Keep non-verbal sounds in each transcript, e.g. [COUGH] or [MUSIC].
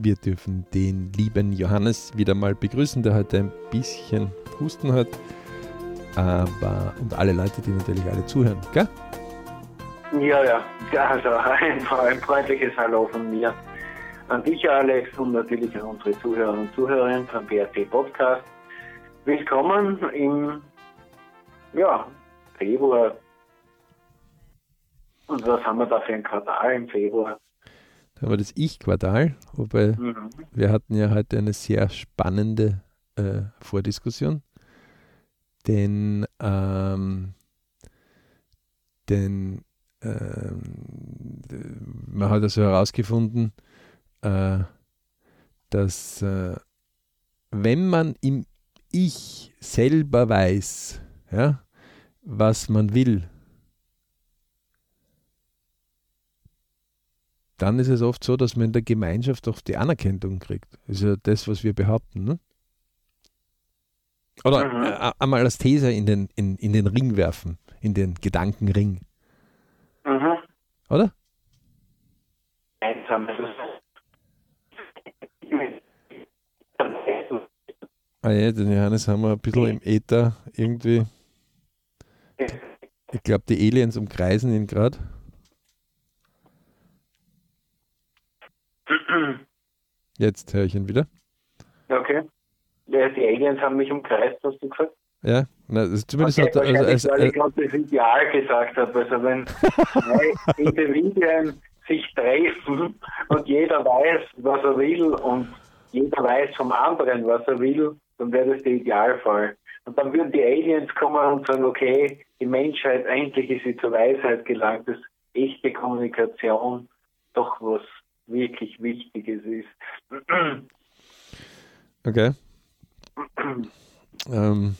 Wir dürfen den lieben Johannes wieder mal begrüßen, der heute ein bisschen Husten hat. Aber, und alle Leute, die natürlich alle zuhören, gell? Ja, ja. Also ein, ein freundliches Hallo von mir an dich, Alex, und natürlich an unsere Zuhörer und Zuhörerinnen vom BRC Podcast. Willkommen im ja, Februar. Und was haben wir da für ein Quartal im Februar? Da wir das Ich-Quartal, wobei mhm. wir hatten ja heute eine sehr spannende äh, Vordiskussion. Denn, ähm, denn ähm, man hat also herausgefunden, äh, dass äh, wenn man im Ich selber weiß, ja, was man will, dann ist es oft so, dass man in der Gemeinschaft auch die Anerkennung kriegt. Das ist ja das, was wir behaupten. Ne? Oder mhm. äh, einmal als These in den, in, in den Ring werfen, in den Gedankenring. Mhm. Oder? Einsam. Ah ja, den Johannes haben wir ein bisschen im Äther irgendwie. Ich glaube, die Aliens umkreisen ihn gerade. Jetzt höre ich ihn wieder. Okay. Ja, die Aliens haben mich umkreist, hast du gesagt? Ja, na, das ist zumindest okay, hat, also, also, weil ich gerade das Ideal gesagt habe. Also wenn [LAUGHS] zwei Individuen sich treffen und jeder weiß, was er will und jeder weiß vom anderen, was er will, dann wäre das der Idealfall. Und dann würden die Aliens kommen und sagen, okay, die Menschheit, endlich ist sie zur Weisheit gelangt, dass echte Kommunikation doch was wirklich Wichtiges ist. Okay. ähm,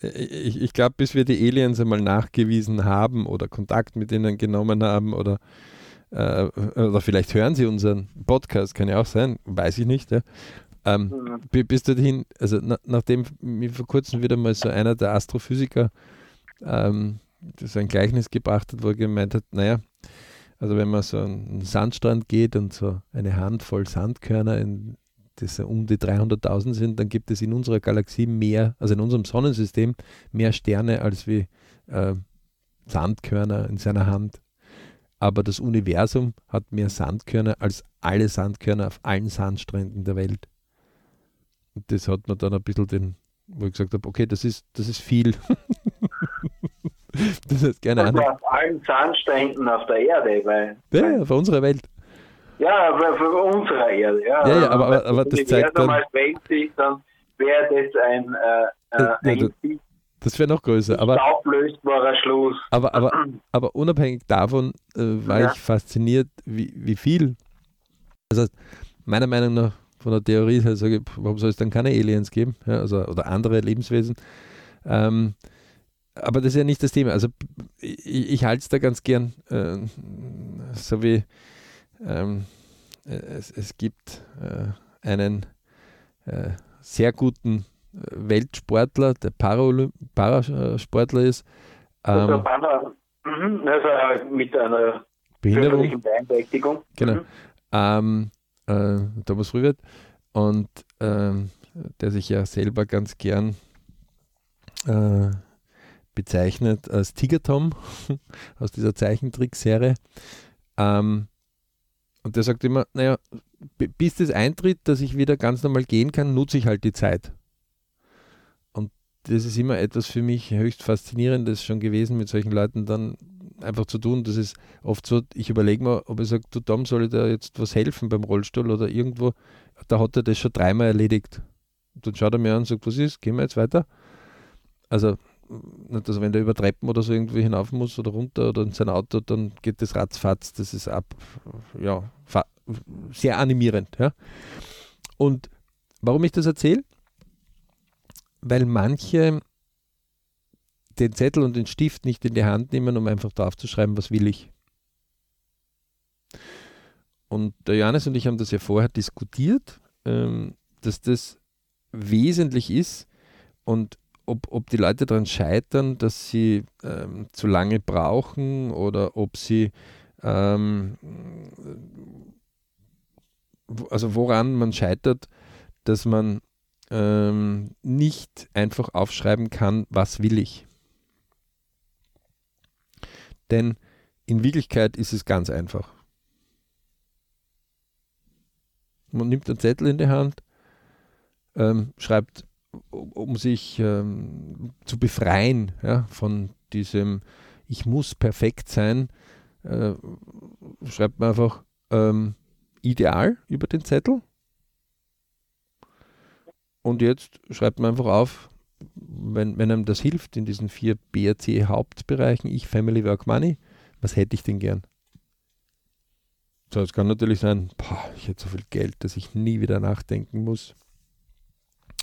ich, ich glaube, bis wir die Aliens einmal nachgewiesen haben oder Kontakt mit ihnen genommen haben oder, äh, oder vielleicht hören sie unseren Podcast, kann ja auch sein, weiß ich nicht. Ja. Ähm, mhm. Bis dorthin, also na, nachdem mir vor kurzem wieder mal so einer der Astrophysiker ähm, so ein Gleichnis gebracht hat, wo er gemeint hat, naja, also wenn man so einen Sandstrand geht und so eine Handvoll Sandkörner, in, das um die 300.000 sind, dann gibt es in unserer Galaxie mehr, also in unserem Sonnensystem, mehr Sterne als wie äh, Sandkörner in seiner Hand. Aber das Universum hat mehr Sandkörner als alle Sandkörner auf allen Sandstränden der Welt. Und das hat mir dann ein bisschen den, wo ich gesagt habe, okay, das ist, das ist viel. [LAUGHS] [LAUGHS] das heißt gerne also auf allen Sandstränden auf der Erde, weil. Ja, auf unserer Welt. Ja, für unsere Erde, ja. Ja, ja aber, aber, aber das zeigt dann... als Weltsicht, dann wäre das ein, äh, äh, ein ja, das wäre noch größer. Aber, auflösbarer Schluss. Aber, aber, [CLEARS THROAT] aber unabhängig davon äh, war ja. ich fasziniert, wie, wie viel. Das heißt, meiner Meinung nach von der Theorie ich, warum soll es dann keine Aliens geben? Ja, also, oder andere Lebenswesen. Ähm, aber das ist ja nicht das Thema. Also ich, ich halte es da ganz gern, äh, so wie ähm, es, es, gibt äh, einen äh, sehr guten äh, Weltsportler, der Paralymp Parasportler ist. Ähm, also, also mit einer Behinderung. Beeinträchtigung. Genau. Mhm. Ähm, äh, Thomas Rüwert und ähm, der sich ja selber ganz gern äh, bezeichnet als Tiger Tom [LAUGHS] aus dieser Zeichentrickserie. Ähm, und der sagt immer, naja, bis das eintritt, dass ich wieder ganz normal gehen kann, nutze ich halt die Zeit. Und das ist immer etwas für mich höchst faszinierendes schon gewesen, mit solchen Leuten dann einfach zu tun. Das ist oft so, ich überlege mir, ob ich sage, du Tom, soll ich da jetzt was helfen beim Rollstuhl oder irgendwo. Da hat er das schon dreimal erledigt. Und dann schaut er mir an und sagt, was ist, gehen wir jetzt weiter? Also nicht, also wenn der über Treppen oder so irgendwie hinauf muss oder runter oder in sein Auto, dann geht das ratzfatz. Das ist ab, ja, sehr animierend. Ja. Und warum ich das erzähle? Weil manche den Zettel und den Stift nicht in die Hand nehmen, um einfach draufzuschreiben, was will ich. Und der Johannes und ich haben das ja vorher diskutiert, ähm, dass das wesentlich ist und ob, ob die Leute daran scheitern, dass sie ähm, zu lange brauchen oder ob sie ähm, also woran man scheitert, dass man ähm, nicht einfach aufschreiben kann, was will ich. Denn in Wirklichkeit ist es ganz einfach. Man nimmt einen Zettel in die Hand, ähm, schreibt, um sich ähm, zu befreien ja, von diesem Ich muss perfekt sein, äh, schreibt man einfach ähm, Ideal über den Zettel. Und jetzt schreibt man einfach auf, wenn, wenn einem das hilft in diesen vier BRC Hauptbereichen, ich, Family, Work, Money, was hätte ich denn gern? So, es kann natürlich sein, boah, ich hätte so viel Geld, dass ich nie wieder nachdenken muss,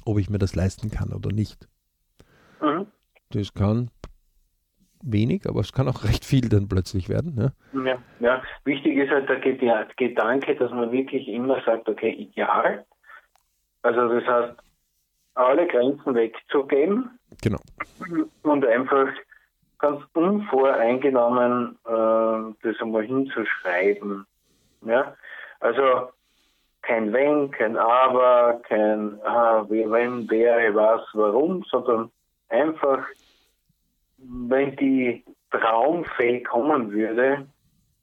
ob ich mir das leisten kann oder nicht. Mhm. Das kann wenig, aber es kann auch [LAUGHS] recht viel dann plötzlich werden. Ne? Ja, ja, wichtig ist halt der Gedanke, dass man wirklich immer sagt, okay, ideal. Also das heißt, alle Grenzen wegzugeben. Genau. Und einfach ganz unvoreingenommen äh, das einmal hinzuschreiben. Ja? Also kein Wenn, kein Aber, kein ah, wie, wenn, wäre, was, warum, sondern einfach, wenn die Traumfee kommen würde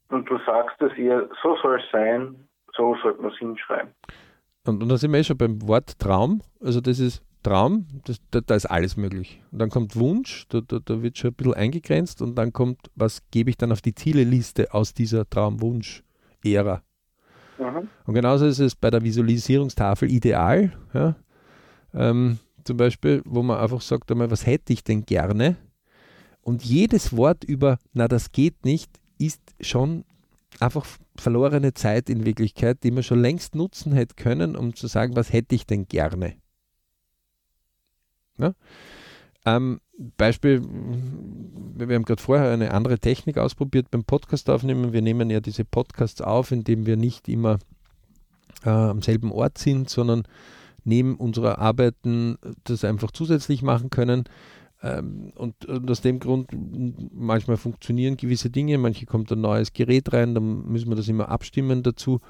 und du sagst es ihr, so soll es sein, so sollte man es hinschreiben. Und, und da sind wir eh schon beim Wort Traum. Also das ist Traum, das, da, da, ist alles möglich. Und dann kommt Wunsch, da, da, da, wird schon ein bisschen eingegrenzt und dann kommt, was gebe ich dann auf die Zieleliste aus dieser Traum-Wunsch-Ära. Und genauso ist es bei der Visualisierungstafel ideal. Ja? Ähm, zum Beispiel, wo man einfach sagt, einmal, was hätte ich denn gerne? Und jedes Wort über, na, das geht nicht, ist schon einfach verlorene Zeit in Wirklichkeit, die man schon längst nutzen hätte können, um zu sagen, was hätte ich denn gerne? Ja? Ähm, Beispiel, wir haben gerade vorher eine andere Technik ausprobiert beim Podcast aufnehmen. Wir nehmen ja diese Podcasts auf, indem wir nicht immer äh, am selben Ort sind, sondern neben unserer Arbeiten das einfach zusätzlich machen können. Ähm, und, und, aus dem Grund, manchmal funktionieren gewisse Dinge, manche kommt ein neues Gerät rein, dann müssen wir das immer abstimmen dazu.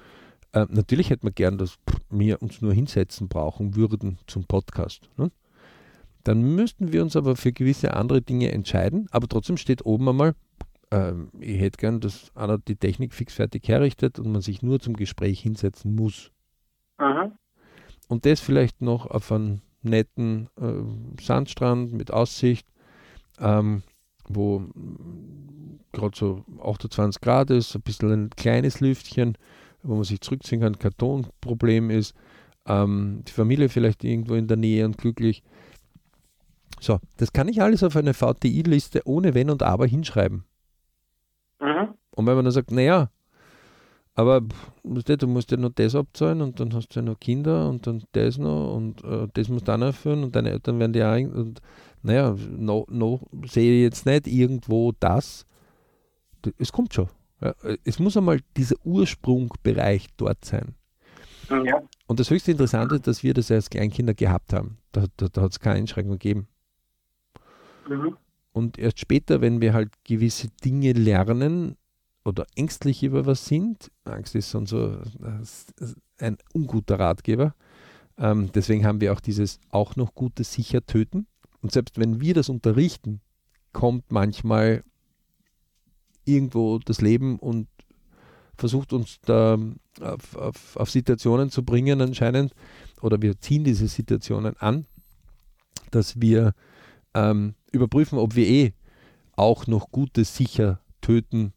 Äh, natürlich hätte man gern, dass wir uns nur hinsetzen brauchen würden zum Podcast. Ne? Dann müssten wir uns aber für gewisse andere Dinge entscheiden, aber trotzdem steht oben einmal, äh, ich hätte gern, dass einer die Technik fix fertig herrichtet und man sich nur zum Gespräch hinsetzen muss. Aha. Und das vielleicht noch auf einen netten äh, Sandstrand mit Aussicht, ähm, wo gerade so 28 Grad ist, ein bisschen ein kleines Lüftchen, wo man sich zurückziehen kann, Kartonproblem ist, ähm, die Familie vielleicht irgendwo in der Nähe und glücklich. So, das kann ich alles auf eine VTI-Liste ohne Wenn und Aber hinschreiben. Mhm. Und wenn man dann sagt, naja, aber du musst ja noch das abzahlen und dann hast du ja noch Kinder und dann das noch und äh, das musst du auch noch erfüllen und deine Eltern werden dir auch. Und naja, noch no, sehe ich jetzt nicht irgendwo das. Es kommt schon. Ja. Es muss einmal dieser Ursprungbereich dort sein. Ja. Und das höchste Interessante ist, dass wir das als Kleinkinder gehabt haben. Da, da, da hat es keine Einschränkung gegeben. Mhm. Und erst später, wenn wir halt gewisse Dinge lernen, oder ängstlich über was sind. Angst ist so, so ein unguter Ratgeber. Ähm, deswegen haben wir auch dieses auch noch Gutes sicher töten. Und selbst wenn wir das unterrichten, kommt manchmal irgendwo das Leben und versucht uns da auf, auf, auf Situationen zu bringen anscheinend, oder wir ziehen diese Situationen an, dass wir ähm, überprüfen, ob wir eh auch noch Gutes sicher töten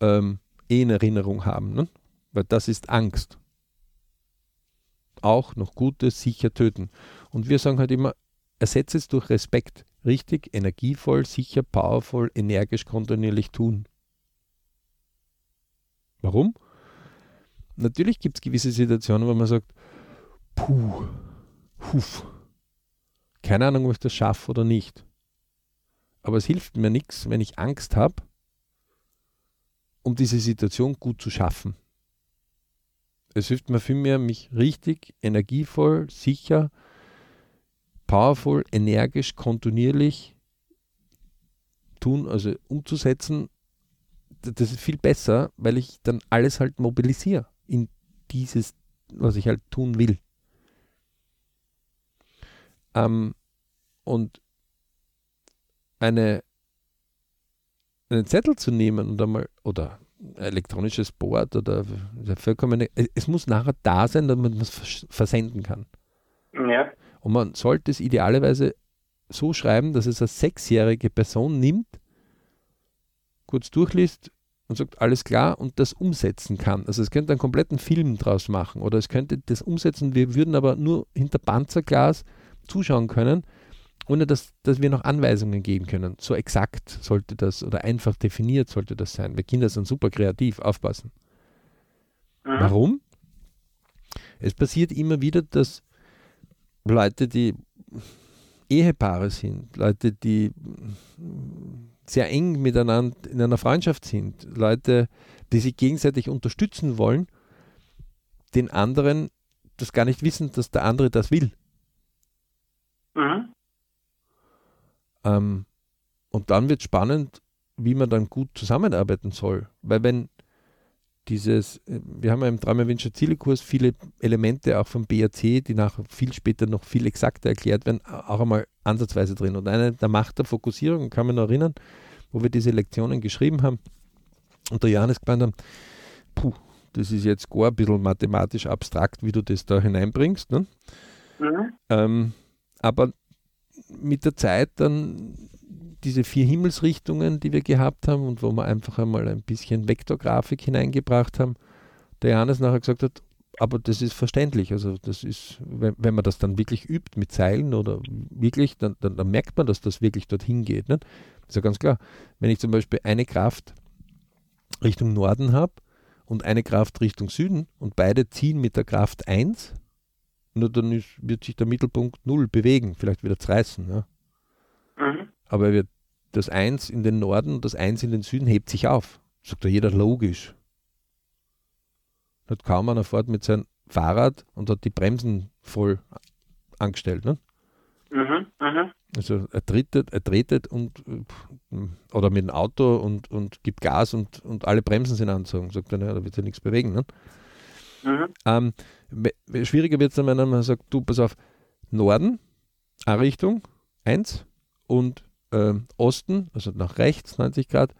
ähm, eh in Erinnerung haben. Ne? Weil das ist Angst. Auch noch Gutes sicher töten. Und wir sagen halt immer, ersetze es durch Respekt. Richtig, energievoll, sicher, powervoll, energisch, kontinuierlich tun. Warum? Natürlich gibt es gewisse Situationen, wo man sagt, puh, huf, keine Ahnung, ob ich das schaffe oder nicht. Aber es hilft mir nichts, wenn ich Angst habe, um diese Situation gut zu schaffen. Es hilft mir vielmehr, mich richtig, energievoll, sicher, powerful, energisch, kontinuierlich tun, also umzusetzen. Das ist viel besser, weil ich dann alles halt mobilisiere in dieses was ich halt tun will. Ähm, und eine, einen Zettel zu nehmen und einmal, oder elektronisches Board oder vollkommen, es muss nachher da sein, damit man es versenden kann. Ja. Und man sollte es idealerweise so schreiben, dass es eine sechsjährige Person nimmt, kurz durchliest und sagt, alles klar, und das umsetzen kann. Also es könnte einen kompletten Film draus machen oder es könnte das umsetzen, wir würden aber nur hinter Panzerglas zuschauen können, ohne dass, dass wir noch Anweisungen geben können. So exakt sollte das oder einfach definiert sollte das sein. Wir Kinder sind super kreativ, aufpassen. Mhm. Warum? Es passiert immer wieder, dass Leute, die Ehepaare sind, Leute, die sehr eng miteinander in einer Freundschaft sind, Leute, die sich gegenseitig unterstützen wollen, den anderen das gar nicht wissen, dass der andere das will. Mhm. Ähm, und dann wird spannend, wie man dann gut zusammenarbeiten soll. Weil wenn dieses, äh, wir haben ja im Drama Venture Ziele-Kurs viele Elemente auch vom BRC, die nach viel später noch viel exakter erklärt werden, auch einmal ansatzweise drin. Und eine der Macht der Fokussierung, kann man noch erinnern, wo wir diese Lektionen geschrieben haben und der Johannes gemeint haben, puh, das ist jetzt gar ein bisschen mathematisch abstrakt, wie du das da hineinbringst. Ne? Mhm. Ähm, aber mit der Zeit dann diese vier Himmelsrichtungen, die wir gehabt haben und wo wir einfach einmal ein bisschen Vektorgrafik hineingebracht haben, der Johannes nachher gesagt hat, aber das ist verständlich. Also das ist, wenn, wenn man das dann wirklich übt mit Zeilen oder wirklich, dann, dann, dann merkt man, dass das wirklich dorthin geht. Das ist ja ganz klar. Wenn ich zum Beispiel eine Kraft Richtung Norden habe und eine Kraft Richtung Süden und beide ziehen mit der Kraft 1, nur dann ist, wird sich der Mittelpunkt 0 bewegen, vielleicht wieder zerreißen. Ja. Mhm. Aber er wird das 1 in den Norden und das 1 in den Süden hebt sich auf. Sagt da jeder logisch. Hat kaum einer fährt mit seinem Fahrrad und hat die Bremsen voll angestellt. Ne? Mhm, mh. Also er tretet, er tretet und oder mit dem Auto und, und gibt Gas und, und alle Bremsen sind anzogen. Sagt er, ja, da wird sich nichts bewegen. Ne? Mhm. Ähm, schwieriger wird es dann, wenn man sagt, du, pass auf, Norden, A-Richtung, 1 und äh, Osten, also nach rechts, 90 Grad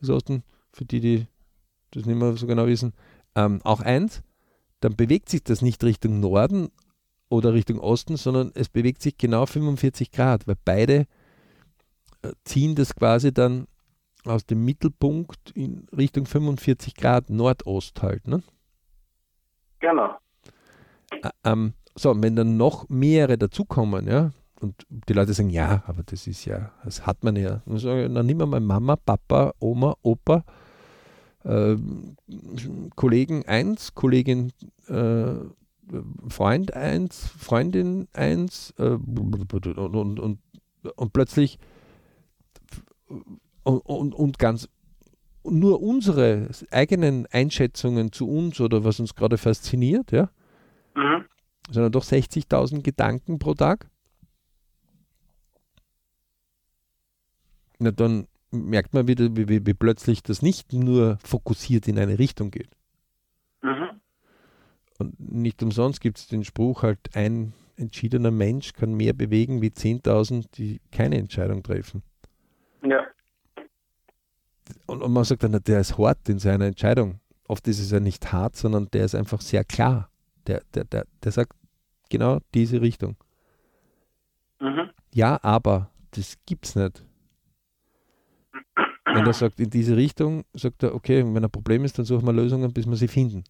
ist Osten, für die, die das nicht mehr so genau wissen, ähm, auch 1, dann bewegt sich das nicht Richtung Norden oder Richtung Osten, sondern es bewegt sich genau 45 Grad, weil beide äh, ziehen das quasi dann aus dem Mittelpunkt in Richtung 45 Grad Nordost halt. Ne? Genau. Ähm, so, wenn dann noch mehrere dazukommen, ja, und die Leute sagen, ja, aber das ist ja, das hat man ja. Und sage, dann nimm mal Mama, Papa, Oma, Opa, äh, Kollegen 1, Kollegin äh, Freund 1, Freundin 1 äh, und, und, und, und, plötzlich und, und, und ganz nur unsere eigenen Einschätzungen zu uns oder was uns gerade fasziniert, ja, mhm. sondern doch 60.000 Gedanken pro Tag. Na, dann merkt man wieder, wie, wie, wie, plötzlich das nicht nur fokussiert in eine Richtung geht. Mhm. Und nicht umsonst gibt es den Spruch halt, ein entschiedener Mensch kann mehr bewegen wie 10.000, die keine Entscheidung treffen. Ja. Und, und man sagt dann, der ist hart in seiner Entscheidung. Oft ist es ja nicht hart, sondern der ist einfach sehr klar. Der, der, der, der sagt genau diese Richtung. Mhm. Ja, aber das gibt's nicht. Wenn er sagt, in diese Richtung, sagt er, okay, wenn ein Problem ist, dann suchen wir Lösungen, bis wir sie finden.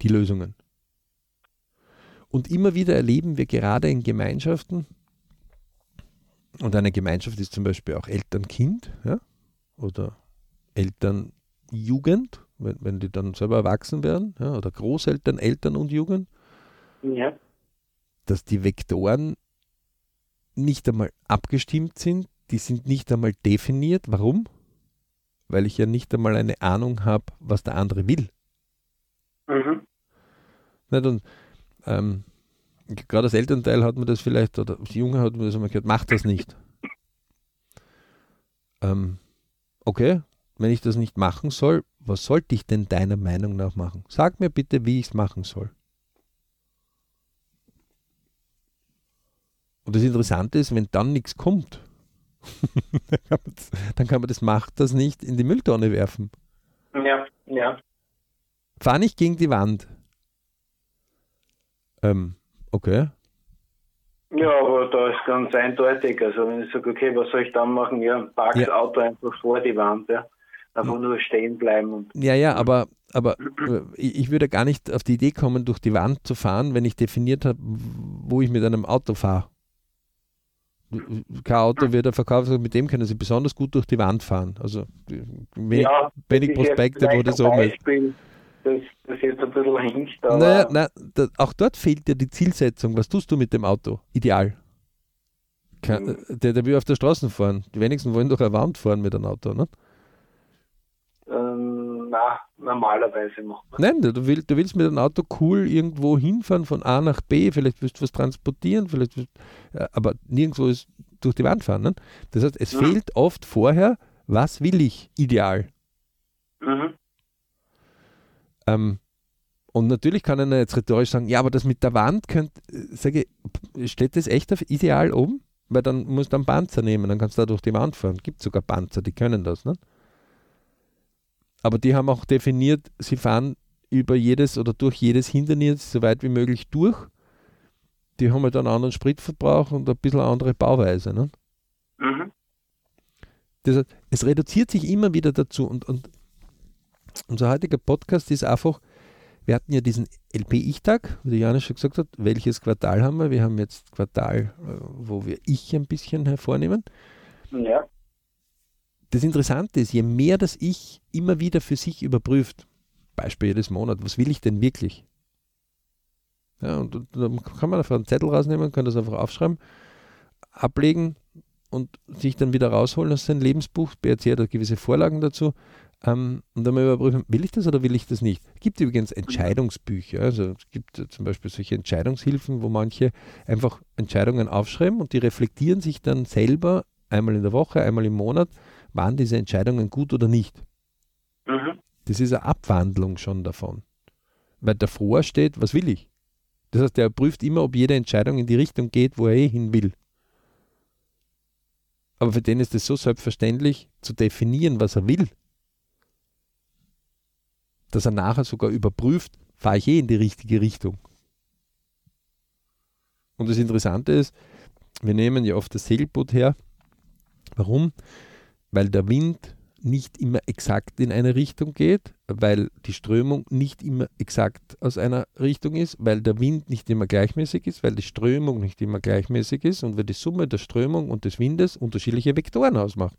Die Lösungen. Und immer wieder erleben wir gerade in Gemeinschaften, und eine Gemeinschaft ist zum Beispiel auch Eltern-Kind ja? oder Eltern-Jugend, wenn, wenn die dann selber erwachsen werden, ja? oder Großeltern, Eltern und Jugend, ja. dass die Vektoren nicht einmal abgestimmt sind, die sind nicht einmal definiert. Warum? Weil ich ja nicht einmal eine Ahnung habe, was der andere will. Mhm. Nicht? Und ähm, gerade als Elternteil hat man das vielleicht, oder als Junge hat man das immer gehört, mach das nicht. Ähm, okay, wenn ich das nicht machen soll, was sollte ich denn deiner Meinung nach machen? Sag mir bitte, wie ich es machen soll. Und das Interessante ist, wenn dann nichts kommt, [LAUGHS] dann kann man das macht das nicht in die Mülltonne werfen. Ja, ja. Fahr nicht gegen die Wand. Ähm, okay. Ja, aber da ist ganz eindeutig. Also wenn ich sage, okay, was soll ich dann machen? Ja, park das Ja. Auto einfach vor die Wand, ja. Einfach nur stehen bleiben und Ja, ja, aber, aber [CLEARS THROAT] äh, ich würde gar nicht auf die Idee kommen, durch die Wand zu fahren, wenn ich definiert habe, wo ich mit einem Auto fahre. Kein Auto wird er verkauft, mit dem können Sie besonders gut durch die Wand fahren. Also wenig, ja, wenig Prospekte, wo das oben ist. Das, das jetzt ein bisschen hinkt, aber Naja, na, da, auch dort fehlt dir die Zielsetzung. Was tust du mit dem Auto? Ideal. Kein, Mhm. der, der will auf der Straße fahren. Die wenigsten wollen durch eine Wand fahren mit einem Auto. Ne? ähm, na, normalerweise macht man. Nein, du, du, will, du willst mit einem Auto cool irgendwo hinfahren, von A nach B, vielleicht willst du was transportieren, vielleicht willst, ja, aber nirgendwo ist durch die Wand fahren. Ne? Das heißt, es Ja. fehlt oft vorher, was will ich ideal. Mhm. Ähm, und natürlich kann einer jetzt rhetorisch sagen, ja, aber das mit der Wand könnte, äh, sage ich, steht das echt auf ideal oben? Weil dann musst du einen Panzer nehmen, dann kannst du da durch die Wand fahren. Gibt sogar Panzer, die können das. Ne? Aber die haben auch definiert, sie fahren über jedes oder durch jedes Hindernis so weit wie möglich durch. Die haben halt einen anderen Spritverbrauch und ein bisschen eine andere Bauweise. Ne? Mhm. Das es reduziert sich immer wieder dazu und, und unser heutiger Podcast ist einfach, wir hatten ja diesen LP-Ich-Tag, wie Janis schon gesagt hat, welches Quartal haben wir? Wir haben jetzt Quartal, äh, wo wir Ich ein bisschen hervornehmen. Ja. Das Interessante ist, je mehr das Ich immer wieder für sich überprüft, Beispiel jedes Monat, was will ich denn wirklich? Ja, und, und dann kann man einfach einen Zettel rausnehmen, kann das einfach aufschreiben, ablegen und sich dann wieder rausholen aus seinem Lebensbuch. BRC hat da gewisse Vorlagen dazu. Ähm, und dann mal überprüfen, will ich das oder will ich das nicht? Es gibt übrigens Entscheidungsbücher. Also es gibt äh, zum Beispiel solche Entscheidungshilfen, wo manche einfach Entscheidungen aufschreiben und die reflektieren sich dann selber einmal in der Woche, einmal im Monat, waren diese Entscheidungen gut oder nicht. Mhm. Das ist eine Abwandlung schon davon. Weil davor steht, was will ich? Das heißt, er prüft immer, ob jede Entscheidung in die Richtung geht, wo er eh hin will. Aber für den ist es so selbstverständlich zu definieren, was er will, dass er nachher sogar überprüft, fahre ich eh in die richtige Richtung. Und das Interessante ist, wir nehmen ja oft das Segelboot her. Warum? Weil der Wind nicht immer exakt in eine Richtung geht, weil die Strömung nicht immer exakt aus einer Richtung ist, weil der Wind nicht immer gleichmäßig ist, weil die Strömung nicht immer gleichmäßig ist und weil die Summe der Strömung und des Windes unterschiedliche Vektoren ausmacht.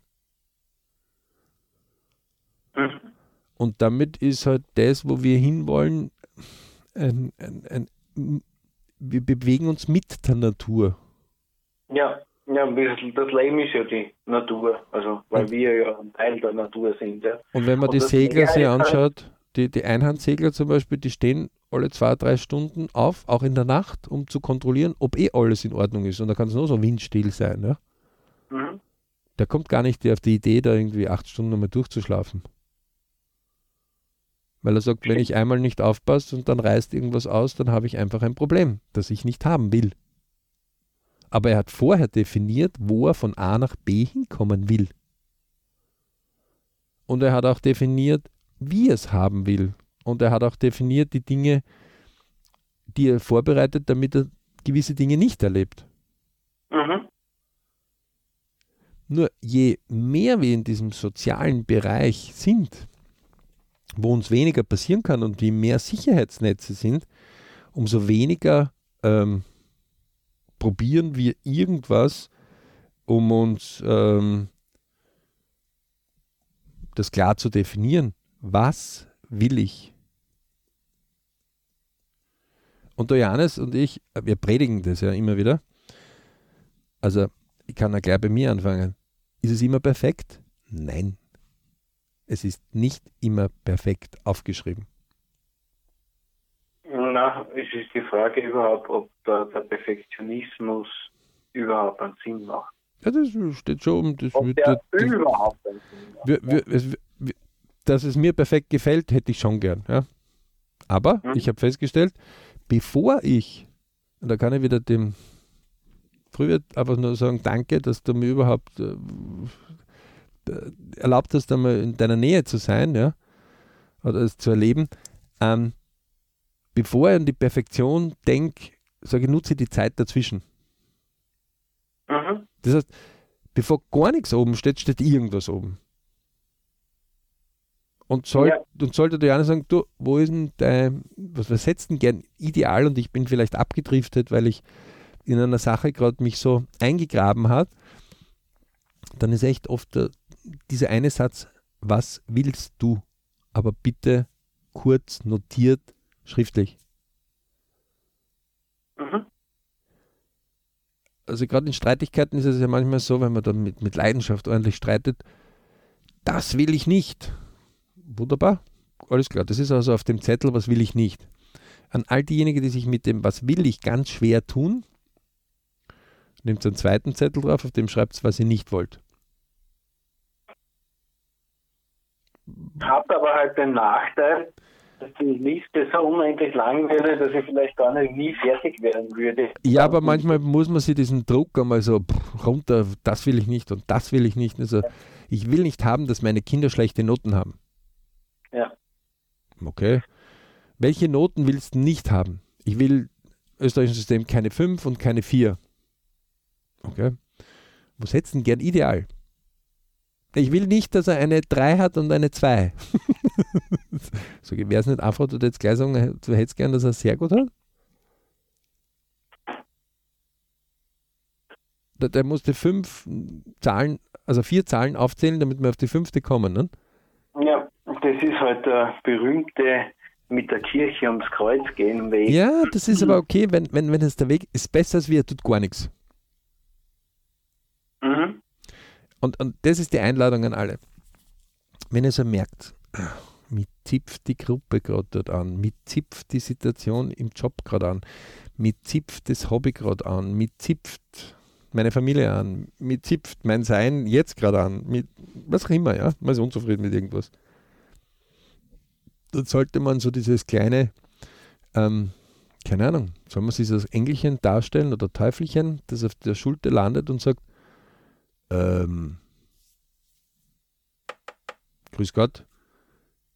Mhm. Und damit ist halt das, wo wir hinwollen, ein, ein, ein, wir bewegen uns mit der Natur. Ja, ja, das Leben ist ja die Natur, also weil Und- wir ja ein Teil der Natur sind. Ja. Und wenn man Und die Segler sich halt- anschaut, die, die Einhandsegler zum Beispiel, die stehen alle zwei, drei Stunden auf, auch in der Nacht, um zu kontrollieren, ob eh alles in Ordnung ist. Und da kann es nur so windstill sein. Ja? Mhm. Der kommt gar nicht auf die Idee, da irgendwie acht Stunden einmal durchzuschlafen. Weil er sagt, wenn ich einmal nicht aufpasse und dann reißt irgendwas aus, dann habe ich einfach ein Problem, das ich nicht haben will. Aber er hat vorher definiert, wo er von A nach B hinkommen will. Und er hat auch definiert, wie er es haben will. Und er hat auch definiert die Dinge, die er vorbereitet, damit er gewisse Dinge nicht erlebt. Mhm. Nur je mehr wir in diesem sozialen Bereich sind, wo uns weniger passieren kann und je mehr Sicherheitsnetze sind, umso weniger ähm, probieren wir irgendwas, um uns ähm, das klar zu definieren. Was will ich? Und der Johannes und ich, äh, wir predigen das ja immer wieder. Also, ich kann ja gleich bei mir anfangen. Ist es immer perfekt? Nein. Es ist nicht immer perfekt aufgeschrieben. Na, es ist die Frage überhaupt, ob der, der Perfektionismus überhaupt einen Sinn macht. Ja, das steht schon. Das Ob wird, der das, überhaupt einen Sinn macht. es, dass es mir perfekt gefällt, hätte ich schon gern. Ja. Aber Mhm. ich habe festgestellt, bevor ich, und da kann ich wieder dem früher einfach nur sagen, danke, dass du mir überhaupt äh, erlaubt hast, einmal in deiner Nähe zu sein, ja, oder es zu erleben. Ähm, bevor ich an die Perfektion denke, sage ich, nutze die Zeit dazwischen. Mhm. Das heißt, bevor gar nichts oben steht, steht irgendwas oben. Und, soll, Ja. und sollte der einer sagen, du, wo ist denn dein, was, setzt denn gern ideal und ich bin vielleicht abgedriftet, weil ich in einer Sache gerade mich so eingegraben hat, dann ist echt oft der, dieser eine Satz, was willst du? Aber bitte kurz notiert, schriftlich. Mhm. also gerade in Streitigkeiten ist es ja manchmal so, wenn man dann mit, mit Leidenschaft ordentlich streitet, das will ich nicht. Wunderbar, alles klar. Das ist also auf dem Zettel, was will ich nicht. An all diejenigen, die sich mit dem, was will ich, ganz schwer tun, nehmt einen zweiten Zettel drauf, auf dem schreibt was ihr nicht wollt. Hat aber halt den Nachteil, dass die Liste so unendlich lang wäre, dass ich vielleicht gar nicht nie fertig werden würde. Ja, aber manchmal muss man sich diesen Druck einmal so pff, runter, das will ich nicht und das will ich nicht. Also ich will nicht haben, dass meine Kinder schlechte Noten haben. Ja. Okay. Welche Noten willst du nicht haben? Ich will österreichischen System keine 5 und keine 4. Okay. Wo setzt denn gern ideal? Ich will nicht, dass er eine 3 hat und eine 2. [LAUGHS] so, wäre es nicht einfach, du jetzt gleich sagen, du hättest gern, dass er sehr gut hat? Der, der musste fünf Zahlen, also vier Zahlen aufzählen, damit wir auf die fünfte kommen. Ne? Ja, das ist halt der berühmte mit der Kirche ums Kreuz gehen Weg. Ja, das ist aber okay, wenn, wenn, wenn es der Weg ist, besser als wir, tut gar nichts. Mhm. Und, und das ist die Einladung an alle. Wenn ihr so merkt, mich zipft die Gruppe gerade dort an, mich zipft die Situation im Job gerade an, mich zipft das Hobby gerade an, mich zipft meine Familie an, mich zipft mein Sein jetzt gerade an, mit was auch immer, ja, man ist unzufrieden mit irgendwas. Dann sollte man so dieses kleine, ähm, keine Ahnung, soll man sich das Engelchen darstellen oder Teufelchen, das auf der Schulter landet und sagt, ähm, Grüß Gott,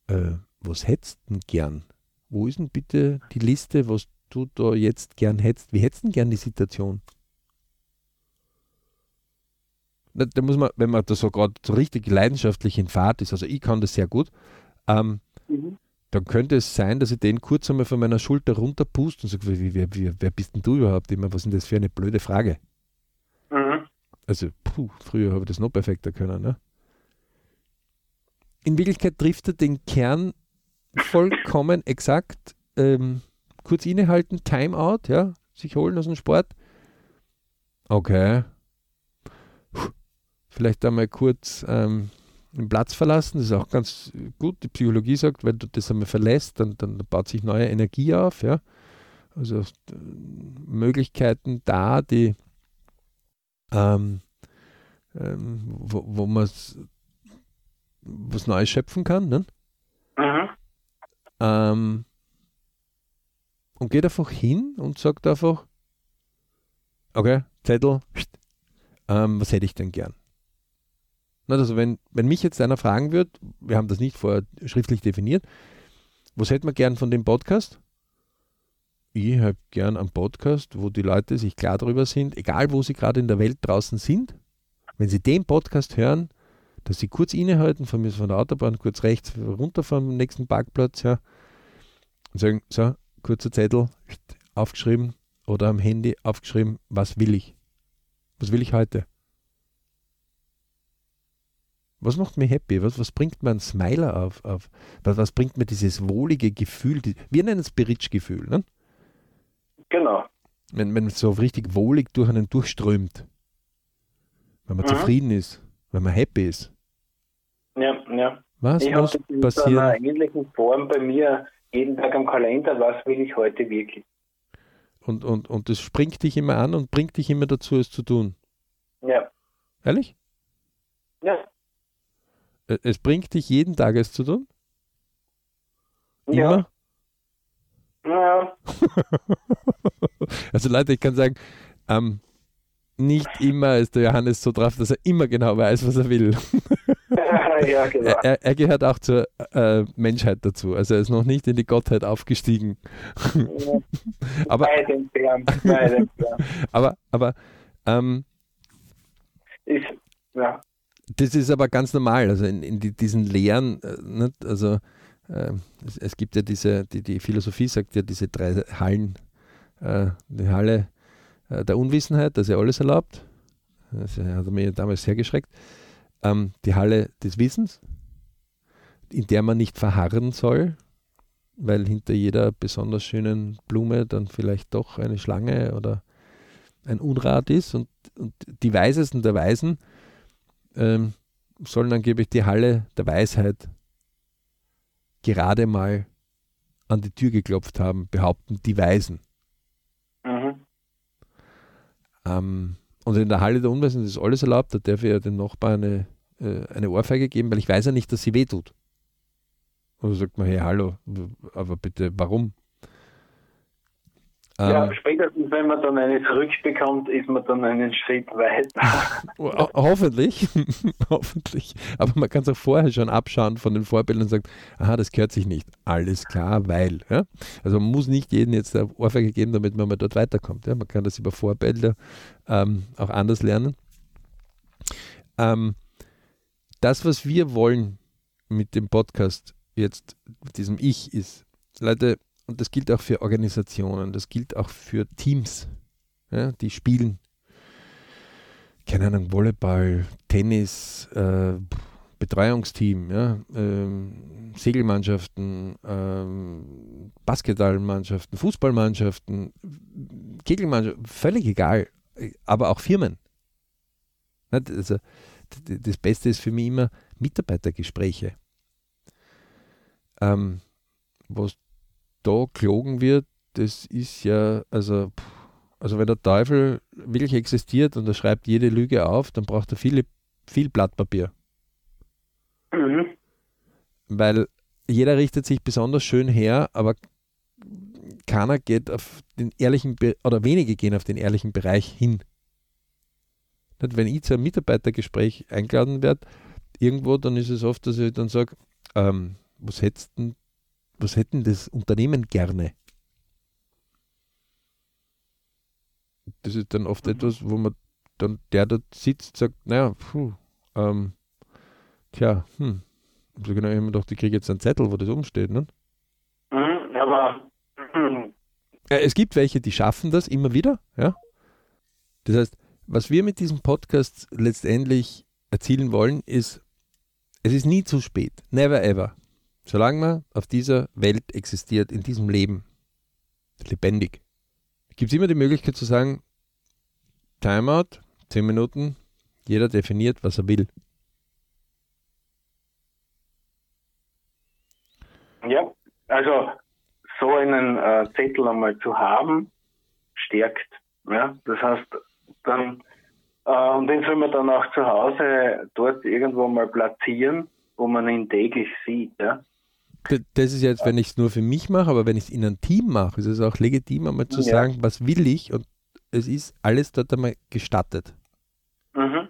äh, was hättest du denn gern? Wo ist denn bitte die Liste, was du da jetzt gern hättest? Wie hättest du denn gern die Situation? Da, da muss man, wenn man da so gerade so richtig leidenschaftlich in Fahrt ist, also ich kann das sehr gut, ähm, Mhm. dann könnte es sein, dass ich den kurz einmal von meiner Schulter runterpust und sage, wie, wie, wie, wer bist denn du überhaupt? Immer, was ist denn das für eine blöde Frage? Also, puh, früher habe ich das noch perfekter können. Ne? In Wirklichkeit trifft er den Kern vollkommen [LAUGHS] exakt. Ähm, kurz innehalten, Timeout, ja, sich holen aus dem Sport. Okay. Vielleicht einmal kurz ähm, den Platz verlassen, das ist auch ganz gut. Die Psychologie sagt, wenn du das einmal verlässt, dann, dann baut sich neue Energie auf, ja. Also äh, Möglichkeiten da, die ähm, ähm, wo, wo man was Neues schöpfen kann. Ne? Mhm. Ähm, und geht einfach hin und sagt einfach, okay, Zettel, ähm, was hätte ich denn gern? Also wenn, wenn mich jetzt einer fragen würde, wir haben das nicht vorher schriftlich definiert, was hätte man gern von dem Podcast? Ich habe gern einen Podcast, wo die Leute sich klar darüber sind, egal wo sie gerade in der Welt draußen sind, wenn sie den Podcast hören, dass sie kurz innehalten, von mir von der Autobahn kurz rechts runter vom nächsten Parkplatz, ja, und sagen, so, kurzer Zettel, aufgeschrieben oder am Handy aufgeschrieben, was will ich? Was will ich heute? Was macht mir happy? Was, was bringt mir ein Smiler auf? auf was, was bringt mir dieses wohlige Gefühl? Die, wir nennen es Beritsch-Gefühl, ne? Genau. wenn, wenn es so richtig wohlig durch einen durchströmt. Wenn man Mhm. zufrieden ist, wenn man happy ist. Ja, ja. Was ich habe muss in passieren? einer ähnlichen Form bei mir jeden Tag am Kalender, was will ich heute wirklich? Und, und, und das springt dich immer an und bringt dich immer dazu, es zu tun. Ja. Ehrlich? Ja. Es bringt dich jeden Tag es zu tun? Immer? Ja, [LAUGHS] Also Leute, ich kann sagen, ähm, nicht immer ist der Johannes so drauf, dass er immer genau weiß, was er will. [LAUGHS] ja, genau. Er, er, gehört auch zur äh, Menschheit dazu. Also er ist noch nicht in die Gottheit aufgestiegen. [LAUGHS] aber weit entfernt. aber, aber ähm, Ist, ja. das ist aber ganz normal. Also in, in die, diesen Lehren, äh, also es, es gibt ja diese, die, die Philosophie sagt ja diese drei Hallen. Äh, die Halle äh, der Unwissenheit, dass er alles erlaubt. Das hat mir damals sehr geschreckt. Ähm, die Halle des Wissens, in der man nicht verharren soll, weil hinter jeder besonders schönen Blume dann vielleicht doch eine Schlange oder ein Unrat ist. Und, und die Weisesten der Weisen ähm, sollen angeblich die Halle der Weisheit gerade mal an die Tür geklopft haben, behaupten die Weisen. Mhm. Ähm, und in der Halle der Unweisen ist alles erlaubt, da darf ich ja dem Nachbarn eine, äh, eine Ohrfeige geben, weil ich weiß ja nicht, dass sie wehtut. Oder sagt man, hey, hallo, aber bitte, warum? Ja, Ähm, spätestens wenn man dann eine zurückbekommt, ist man dann einen Schritt weiter. [LAUGHS] ho hoffentlich, [LAUGHS] hoffentlich. Aber man kann es auch vorher schon abschauen von den Vorbildern und sagen, aha, das gehört sich nicht. Alles klar, weil. Ja? Also man muss nicht jedem jetzt eine Ohrfeige geben, damit man mal dort weiterkommt. Ja? Man kann das über Vorbilder ähm, auch anders lernen. Ähm, das, was wir wollen mit dem Podcast jetzt, mit diesem Ich, ist, Leute, und das gilt auch für Organisationen, das gilt auch für Teams, ja, die spielen, keine Ahnung, Volleyball, Tennis, äh, Betreuungsteam, ja, ähm, Segelmannschaften, ähm, Basketballmannschaften, Fußballmannschaften, Kegelmannschaften, völlig egal, aber auch Firmen. Also, das Beste ist für mich immer Mitarbeitergespräche. Ähm, was da gelogen wird, das ist ja, also, also wenn der Teufel wirklich existiert und er schreibt jede Lüge auf, dann braucht er viele, viel Blatt Papier. Mhm. Weil jeder richtet sich besonders schön her, aber keiner geht auf den ehrlichen, Be oder wenige gehen auf den ehrlichen Bereich hin. Wenn ich zu einem Mitarbeitergespräch eingeladen werde, irgendwo, dann ist es oft, dass ich dann sage, ähm, was hättest denn, was hätten das Unternehmen gerne? Das ist dann oft Mhm. etwas, wo man dann, der dort sitzt, sagt, naja, puh, ähm, tja, hm, so genau, mir gedacht, ich kriege jetzt einen Zettel, wo das umsteht, ne? Mhm. Aber mhm. Äh, Es gibt welche, die schaffen das immer wieder, ja. Das heißt, was wir mit diesem Podcast letztendlich erzielen wollen, ist, es ist nie zu spät. Never ever. Solange man auf dieser Welt existiert, in diesem Leben, lebendig, gibt es immer die Möglichkeit zu sagen, Timeout, 10 Minuten, jeder definiert, was er will. ja, also so einen äh, Zettel einmal zu haben, stärkt. Ja, das heißt, dann äh, und den soll man dann auch zu Hause dort irgendwo mal platzieren, wo man ihn täglich sieht. Ja. Das ist jetzt, wenn ich es nur für mich mache, aber wenn ich es in einem Team mache, ist es auch legitim, einmal zu Ja. sagen, was will ich und es ist alles dort einmal gestattet. Mhm.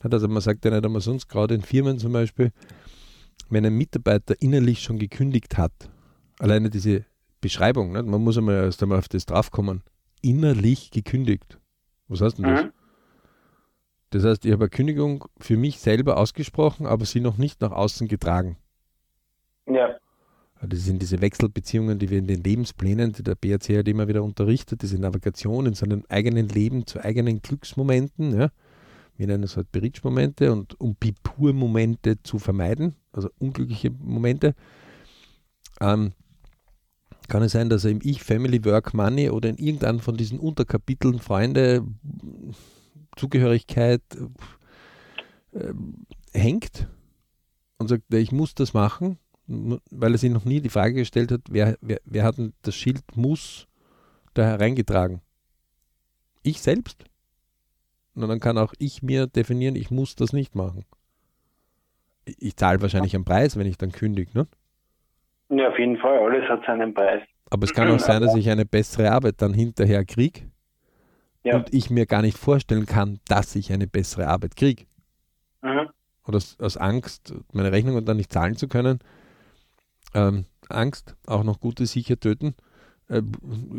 Also man sagt ja nicht einmal sonst, gerade in Firmen zum Beispiel, wenn ein Mitarbeiter innerlich schon gekündigt hat, alleine diese Beschreibung, nicht? man muss einmal erst einmal auf das draufkommen, innerlich gekündigt. Was heißt denn das? Mhm. Das heißt, ich habe eine Kündigung für mich selber ausgesprochen, aber sie noch nicht nach außen getragen. Ja. Das sind diese Wechselbeziehungen, die wir in den Lebensplänen, die der BRC halt immer wieder unterrichtet, diese Navigation in seinem eigenen Leben zu eigenen Glücksmomenten. Ja. Wir nennen es halt Berichtsmomente und um Pipur-Momente zu vermeiden, also unglückliche Momente, ähm, kann es sein, dass er im Ich, Family, Work, Money oder in irgendeinem von diesen Unterkapiteln Freunde, Zugehörigkeit äh, hängt und sagt, ich muss das machen weil er sich noch nie die Frage gestellt hat, wer, wer, wer hat denn das Schild muss da hereingetragen? Ich selbst? Und dann kann auch ich mir definieren, ich muss das nicht machen. ich zahle wahrscheinlich einen Preis, wenn ich dann kündige, ne? Ja, auf jeden Fall. Alles hat seinen Preis. Aber es kann auch sein, dass ich eine bessere Arbeit dann hinterher kriege Ja. und ich mir gar nicht vorstellen kann, dass ich eine bessere Arbeit kriege. Mhm. Oder aus, aus Angst, meine Rechnungen dann nicht zahlen zu können. Ähm, Angst, auch noch Gute sicher töten, äh,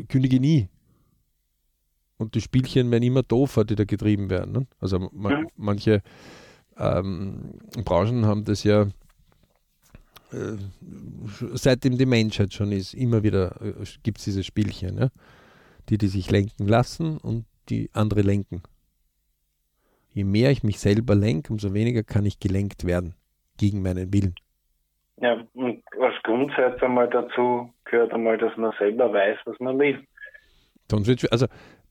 kündige nie. Und die Spielchen werden immer doofer, die da getrieben werden. Ne? Also ma Mhm. manche ähm, Branchen haben das ja äh, seitdem die Menschheit schon ist, immer wieder äh, gibt es diese Spielchen, ja? die, die sich lenken lassen und die andere lenken. Je mehr ich mich selber lenke, umso weniger kann ich gelenkt werden gegen meinen Willen. Ja, und als Grundsatz einmal dazu gehört einmal, dass man selber weiß, was man will. Also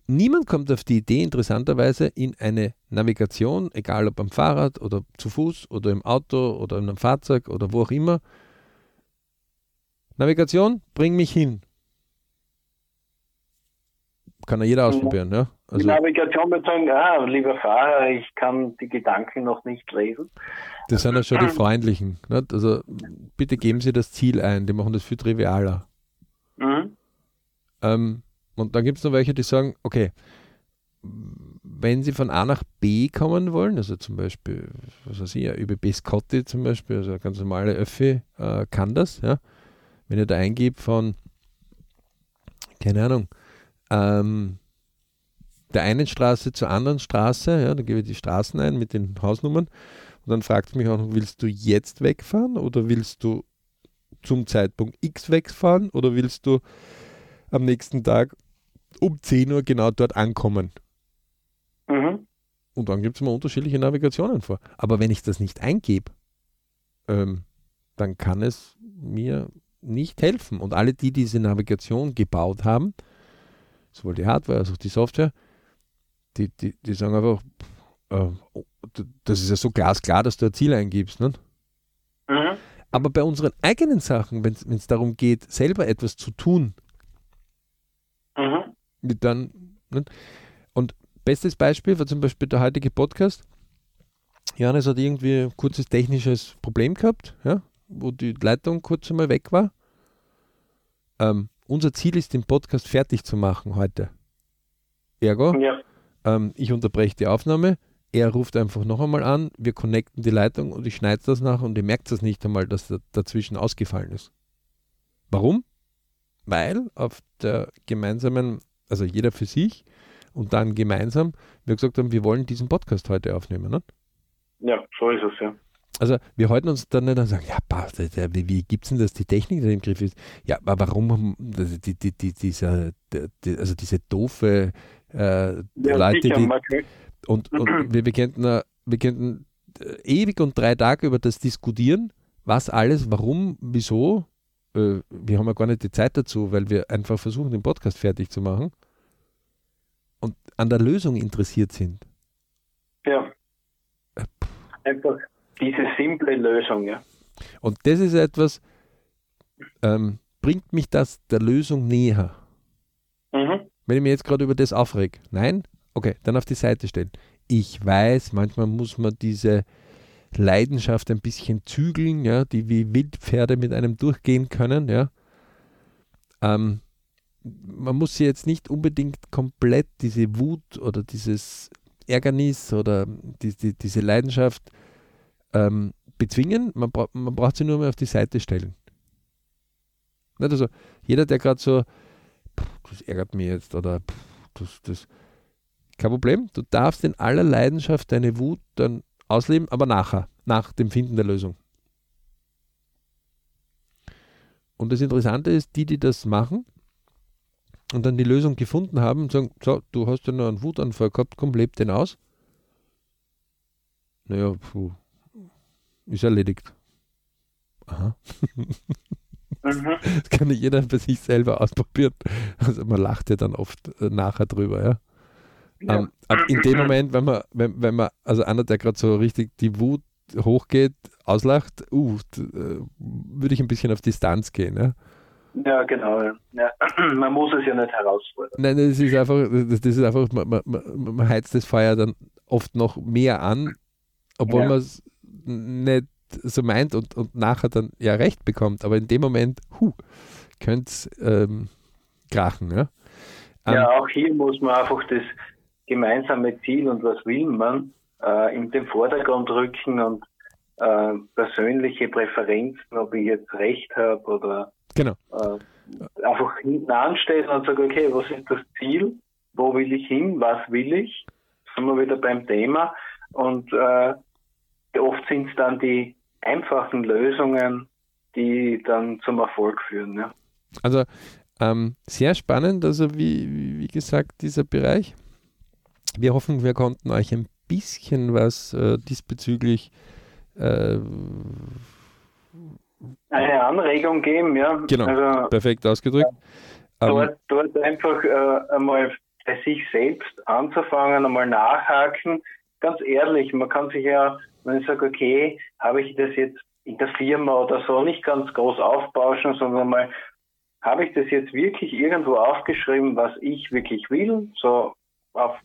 niemand kommt auf die Idee, interessanterweise in eine Navigation, egal ob am Fahrrad oder zu Fuß oder im Auto oder in einem Fahrzeug oder wo auch immer. Navigation, bring mich hin. Kann ja jeder ausprobieren, ja? Die Also Navigation wird sagen, ah, lieber Fahrer, ich kann die Gedanken noch nicht lesen. Das sind ja schon die Freundlichen. Nicht? Also bitte geben Sie das Ziel ein, die machen das viel trivialer. Mhm. Ähm, und dann gibt es noch welche, die sagen, okay, wenn Sie von A nach B kommen wollen, also zum Beispiel, was weiß ich, ÖBB Scotty zum Beispiel, also ganz normale Öffi, äh, kann das, ja. Wenn ihr da eingibt von, keine Ahnung, ähm, der einen Straße zur anderen Straße, ja, da gebe ich die Straßen ein mit den Hausnummern und dann fragt es mich auch willst du jetzt wegfahren oder willst du zum Zeitpunkt X wegfahren oder willst du am nächsten Tag um 10 Uhr genau dort ankommen? Mhm. Und dann gibt es immer unterschiedliche Navigationen vor. Aber wenn ich das nicht eingebe, ähm, dann kann es mir nicht helfen. Und alle, die diese Navigation gebaut haben, sowohl die Hardware als auch die Software, die, die, die sagen einfach, äh, das ist ja so glasklar, dass du ein Ziel eingibst. Ne? Mhm. Aber bei unseren eigenen Sachen, wenn es darum geht, selber etwas zu tun, Mhm. dann. Ne? Und bestes Beispiel war zum Beispiel der heutige Podcast. Johannes hat irgendwie ein kurzes technisches Problem gehabt, ja, wo die Leitung kurz einmal weg war. Ähm, unser Ziel ist, den Podcast fertig zu machen heute. Ergo, Ja. ähm, ich unterbreche die Aufnahme, er ruft einfach noch einmal an, wir connecten die Leitung und ich schneide das nach und ihr merkt das nicht einmal, dass da dazwischen ausgefallen ist. Warum? Weil auf der gemeinsamen, also jeder für sich und dann gemeinsam, wir gesagt haben, wir wollen diesen Podcast heute aufnehmen. Ne? ja, so ist es, ja. Also wir halten uns dann nicht an und sagen, ja, passt, wie, wie gibt es denn, dass die Technik da im Griff ist? Ja, aber warum das- die, die, die, dieser, die, die- also diese doofe äh, Ja, Leute, sicher, die, und, und [CLEARS THROAT] wir, wir könnten, äh, wir könnten äh, ewig und drei Tage über das diskutieren, was alles, warum, wieso. Äh, wir haben ja gar nicht die Zeit dazu, weil wir einfach versuchen, den Podcast fertig zu machen und an der Lösung interessiert sind. ja. Einfach diese simple Lösung, ja. Und das ist etwas, ähm, bringt mich das der Lösung näher. Mhm. Wenn ich mir jetzt gerade über das aufreg, nein, okay, dann auf die Seite stellen. Ich weiß, manchmal muss man diese Leidenschaft ein bisschen zügeln, ja, die wie Wildpferde mit einem durchgehen können, ja. Ähm, man muss sie jetzt nicht unbedingt komplett diese Wut oder dieses Ärgernis oder die, die, diese Leidenschaft ähm, bezwingen. Man, bra man braucht sie nur mal auf die Seite stellen. Nicht? Also jeder, der gerade so, "Pff, das ärgert mich jetzt oder "Pff, das, das, kein Problem. Du darfst in aller Leidenschaft deine Wut dann ausleben, aber nachher, nach dem Finden der Lösung. Und das Interessante ist, die, die das machen und dann die Lösung gefunden haben sagen, so, du hast ja noch einen Wutanfall gehabt, komm, leb den aus. Naja, puh, ist erledigt. Aha. Mhm. [LAUGHS] Das kann nicht jeder bei sich selber ausprobieren. Also man lacht ja dann oft äh, nachher drüber, ja. Ja. Ähm, aber in dem Moment, wenn man, wenn, wenn man, also einer, der gerade so richtig die Wut hochgeht, auslacht, uh, äh, würde ich ein bisschen auf Distanz gehen, ja. ja, genau. Ja. Ja. [CLEARS THROAT] Man muss es ja nicht herausfordern. Nein, das ist einfach, das, das ist einfach, man, man, man heizt das Feuer dann oft noch mehr an, obwohl Ja. man es nicht so meint und, und nachher dann ja recht bekommt, aber in dem Moment, hu, könnte es ähm, krachen. Ja? ja, ähm, auch hier muss man einfach das gemeinsame Ziel und was will man äh, in den Vordergrund rücken und äh, persönliche Präferenzen, ob ich jetzt recht habe oder genau. äh, einfach hinten anstellen und sagen, okay, was ist das Ziel? Wo will ich hin? Was will ich? Sind wir wieder beim Thema. Und äh, oft sind es dann die einfachen Lösungen, die dann zum Erfolg führen. Ja. Also ähm, sehr spannend, also wie, wie gesagt, dieser Bereich. Wir hoffen, wir konnten euch ein bisschen was äh, diesbezüglich äh, eine Anregung geben, ja. Genau, also, perfekt ausgedrückt. Ja, dort, ähm, dort einfach äh, einmal bei sich selbst anzufangen, einmal nachhaken. Ganz ehrlich, man kann sich ja, wenn ich sage, okay, habe ich das jetzt in der Firma oder so nicht ganz groß aufbauschen, sondern mal, habe ich das jetzt wirklich irgendwo aufgeschrieben, was ich wirklich will, so auf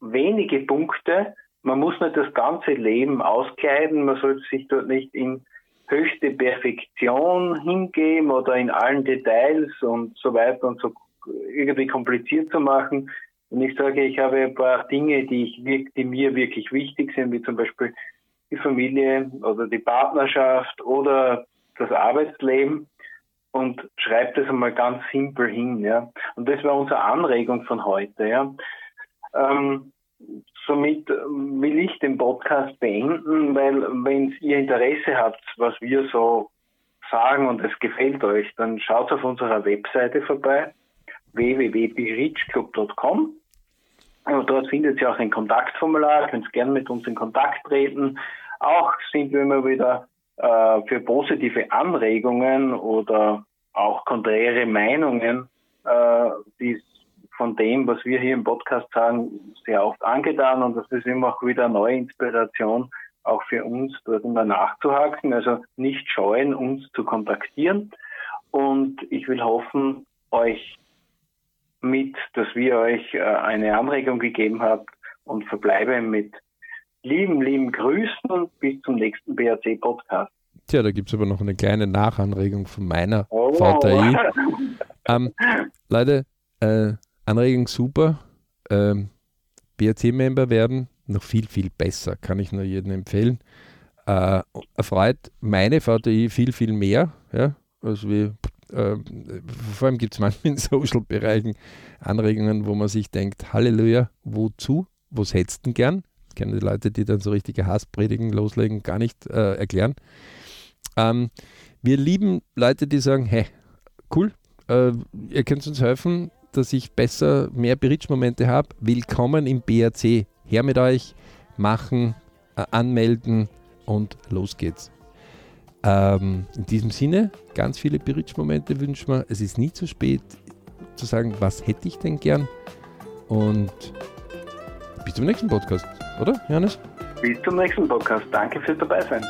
wenige Punkte. Man muss nicht das ganze Leben auskleiden, man sollte sich dort nicht in höchste Perfektion hingeben oder in allen Details und so weiter und so irgendwie kompliziert zu machen. Und ich sage, ich habe ein paar Dinge, die, ich, die mir wirklich wichtig sind, wie zum Beispiel die Familie oder die Partnerschaft oder das Arbeitsleben und schreibe das einmal ganz simpel hin. Ja. Und das war unsere Anregung von heute. Ja. Ähm, somit will ich den Podcast beenden, weil wenn ihr Interesse habt, was wir so sagen und es gefällt euch, dann schaut auf unserer Webseite vorbei www.berichclub.com. Dort findet ihr auch ein Kontaktformular, könnt gerne mit uns in Kontakt treten. Auch sind wir immer wieder äh, für positive Anregungen oder auch konträre Meinungen, äh, die von dem, was wir hier im Podcast sagen, sehr oft angetan und das ist immer auch wieder eine neue Inspiration, auch für uns dort immer nachzuhaken. Also nicht scheuen, uns zu kontaktieren. Und ich will hoffen, euch mit, dass wir euch äh, eine Anregung gegeben haben und verbleibe mit lieben, lieben Grüßen bis zum nächsten BAC-Podcast. Tja, da gibt es aber noch eine kleine Nachanregung von meiner oh. VTI. [LAUGHS] ähm, Leute, äh, Anregung super. Ähm, BAC-Member werden noch viel, viel besser, kann ich nur jedem empfehlen. Äh, erfreut meine VTI viel, viel mehr. Ja? Also wie äh, vor allem gibt es manchmal in [LAUGHS] Social-Bereichen Anregungen, wo man sich denkt, Halleluja, wozu? Was hättest du gern? Ich kenne die Leute, die dann so richtige Hasspredigen loslegen, gar nicht äh, erklären. Ähm, wir lieben Leute, die sagen, hey, cool, äh, ihr könnt uns helfen, dass ich besser mehr Bridge-Momente habe. Willkommen im BRC. Her mit euch, machen, äh, anmelden und los geht's. Ähm, in diesem Sinne, ganz viele Bridge-Momente wünschen wir. Es ist nie zu spät zu sagen, was hätte ich denn gern. Und bis zum nächsten Podcast, oder, Johannes? Bis zum nächsten Podcast. Danke fürs Dabeisein.